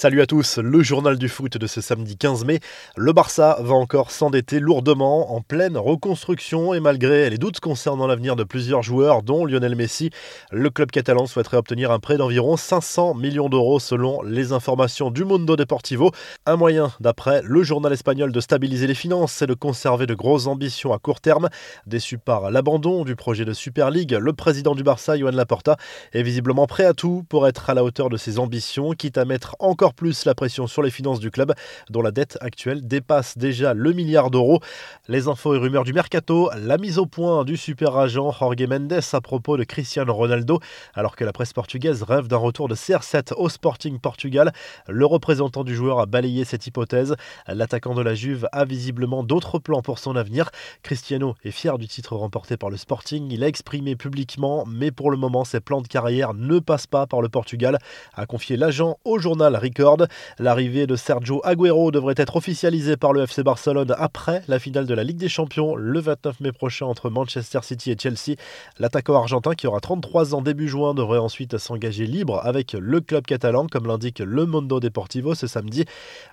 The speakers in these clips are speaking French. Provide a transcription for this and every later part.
Salut à tous, le journal du foot de ce samedi 15 mai. Le Barça va encore s'endetter lourdement en pleine reconstruction et malgré les doutes concernant l'avenir de plusieurs joueurs, dont Lionel Messi, le club catalan souhaiterait obtenir un prêt d'environ 500 millions d'euros selon les informations du Mundo Deportivo. Un moyen, d'après le journal espagnol, de stabiliser les finances, c'est de conserver de grosses ambitions à court terme. Déçu par l'abandon du projet de Super League, le président du Barça, Joan Laporta, est visiblement prêt à tout pour être à la hauteur de ses ambitions, quitte à mettre encore plus la pression sur les finances du club, dont la dette actuelle dépasse déjà le milliard d'euros. Les infos et rumeurs du mercato, la mise au point du super agent Jorge Mendes à propos de Cristiano Ronaldo, alors que la presse portugaise rêve d'un retour de CR7 au Sporting Portugal. Le représentant du joueur a balayé cette hypothèse. L'attaquant de la Juve a visiblement d'autres plans pour son avenir. Cristiano est fier du titre remporté par le Sporting. Il a exprimé publiquement, mais pour le moment, ses plans de carrière ne passent pas par le Portugal, a confié l'agent au journal Rico L'arrivée de Sergio Agüero devrait être officialisée par le FC Barcelone après la finale de la Ligue des Champions le 29 mai prochain entre Manchester City et Chelsea. L'attaquant argentin qui aura 33 ans début juin devrait ensuite s'engager libre avec le club catalan comme l'indique le Mondo Deportivo ce samedi.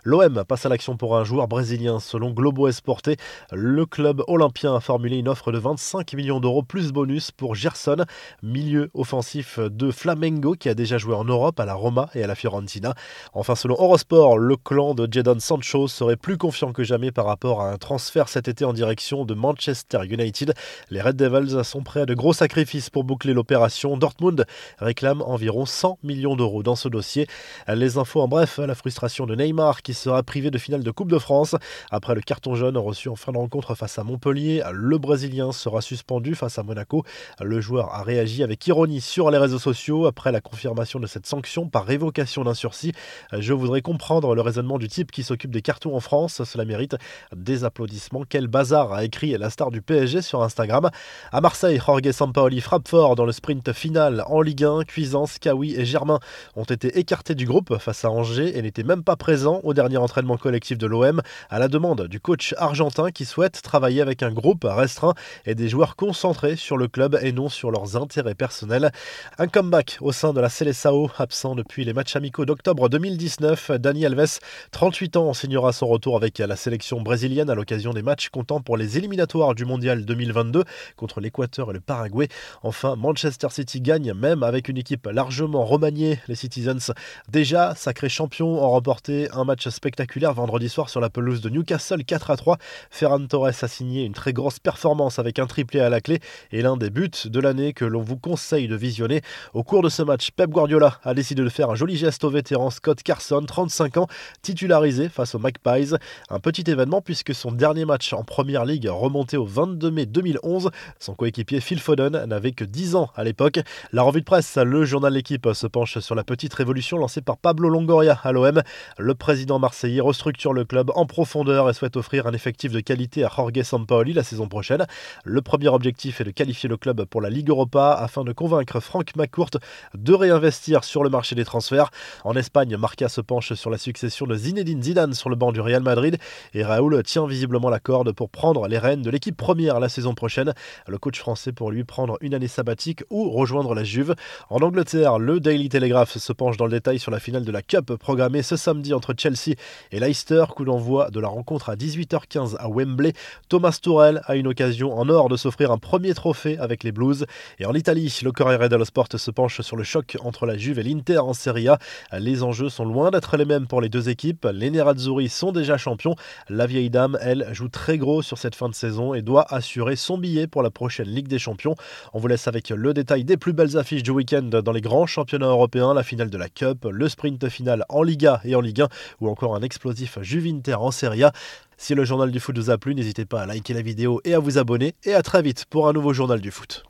L'OM passe à l'action pour un joueur brésilien selon Globo Esporte. Le club olympien a formulé une offre de 25 millions d'euros plus bonus pour Gerson, milieu offensif de Flamengo qui a déjà joué en Europe à la Roma et à la Fiorentina. Enfin, selon Eurosport, le clan de Jadon Sancho serait plus confiant que jamais par rapport à un transfert cet été en direction de Manchester United. Les Red Devils sont prêts à de gros sacrifices pour boucler l'opération. Dortmund réclame environ 100 millions d'euros dans ce dossier. Les infos en bref, la frustration de Neymar qui sera privé de finale de Coupe de France. Après le carton jaune reçu en fin de rencontre face à Montpellier, le Brésilien sera suspendu face à Monaco. Le joueur a réagi avec ironie sur les réseaux sociaux après la confirmation de cette sanction par révocation d'un sursis. Je voudrais comprendre le raisonnement du type qui s'occupe des cartons en France. Cela mérite des applaudissements. Quel bazar a écrit la star du PSG sur Instagram. À Marseille, Jorge Sampaoli frappe fort dans le sprint final en Ligue 1. Cuisance, Kawi et Germain ont été écartés du groupe face à Angers et n'étaient même pas présents au dernier entraînement collectif de l'OM à la demande du coach argentin qui souhaite travailler avec un groupe restreint et des joueurs concentrés sur le club et non sur leurs intérêts personnels. Un comeback au sein de la Seleção, absent depuis les matchs amicaux d'octobre 2000 2019, Dani Alves, 38 ans, signera son retour avec la sélection brésilienne à l'occasion des matchs comptant pour les éliminatoires du Mondial 2022 contre l'Équateur et le Paraguay. Enfin, Manchester City gagne même avec une équipe largement remaniée. Les Citizens, déjà sacrés champions, ont remporté un match spectaculaire vendredi soir sur la pelouse de Newcastle 4 à 3. Ferran Torres a signé une très grosse performance avec un triplé à la clé et l'un des buts de l'année que l'on vous conseille de visionner. Au cours de ce match, Pep Guardiola a décidé de faire un joli geste au vétéran Scott Carson, 35 ans, titularisé face aux Magpies. Un petit événement puisque son dernier match en Première Ligue remonté au 22 mai 2011. Son coéquipier Phil Foden n'avait que 10 ans à l'époque. La revue de presse, le journal L'équipe se penche sur la petite révolution lancée par Pablo Longoria à l'OM. Le président marseillais restructure le club en profondeur et souhaite offrir un effectif de qualité à Jorge Sampaoli la saison prochaine. Le premier objectif est de qualifier le club pour la Ligue Europa afin de convaincre Franck McCourt de réinvestir sur le marché des transferts. En Espagne, Marca se penche sur la succession de Zinedine Zidane sur le banc du Real Madrid et Raoul tient visiblement la corde pour prendre les rênes de l'équipe première la saison prochaine. Le coach français pour lui prendre une année sabbatique ou rejoindre la Juve. En Angleterre, le Daily Telegraph se penche dans le détail sur la finale de la Cup programmée ce samedi entre Chelsea et Leicester, coup d'envoi de la rencontre à 18h15 à Wembley. Thomas Tourel a une occasion en or de s'offrir un premier trophée avec les Blues. Et en Italie, le Corriere dello Sport se penche sur le choc entre la Juve et l'Inter en Serie A. Les enjeux sont loin d'être les mêmes pour les deux équipes. Les Nerazzurri sont déjà champions. La vieille dame, elle, joue très gros sur cette fin de saison et doit assurer son billet pour la prochaine Ligue des Champions. On vous laisse avec le détail des plus belles affiches du week-end dans les grands championnats européens, la finale de la Cup, le sprint final en Liga et en Ligue 1 ou encore un explosif Juvinter en Serie A. Si le journal du foot vous a plu, n'hésitez pas à liker la vidéo et à vous abonner et à très vite pour un nouveau journal du foot.